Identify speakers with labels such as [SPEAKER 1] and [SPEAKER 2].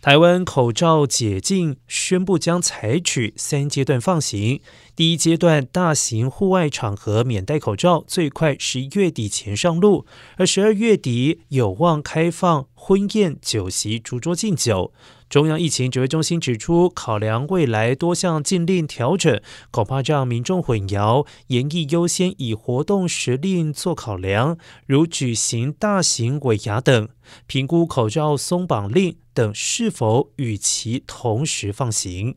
[SPEAKER 1] 台湾口罩解禁宣布将采取三阶段放行。第一阶段，大型户外场合免戴口罩，最快十一月底前上路；而十二月底有望开放婚宴酒席、烛桌敬酒。中央疫情指挥中心指出，考量未来多项禁令调整，恐怕让民众混淆，严议优先以活动时令做考量，如举行大型尾牙等，评估口罩松绑令等是否与其同时放行。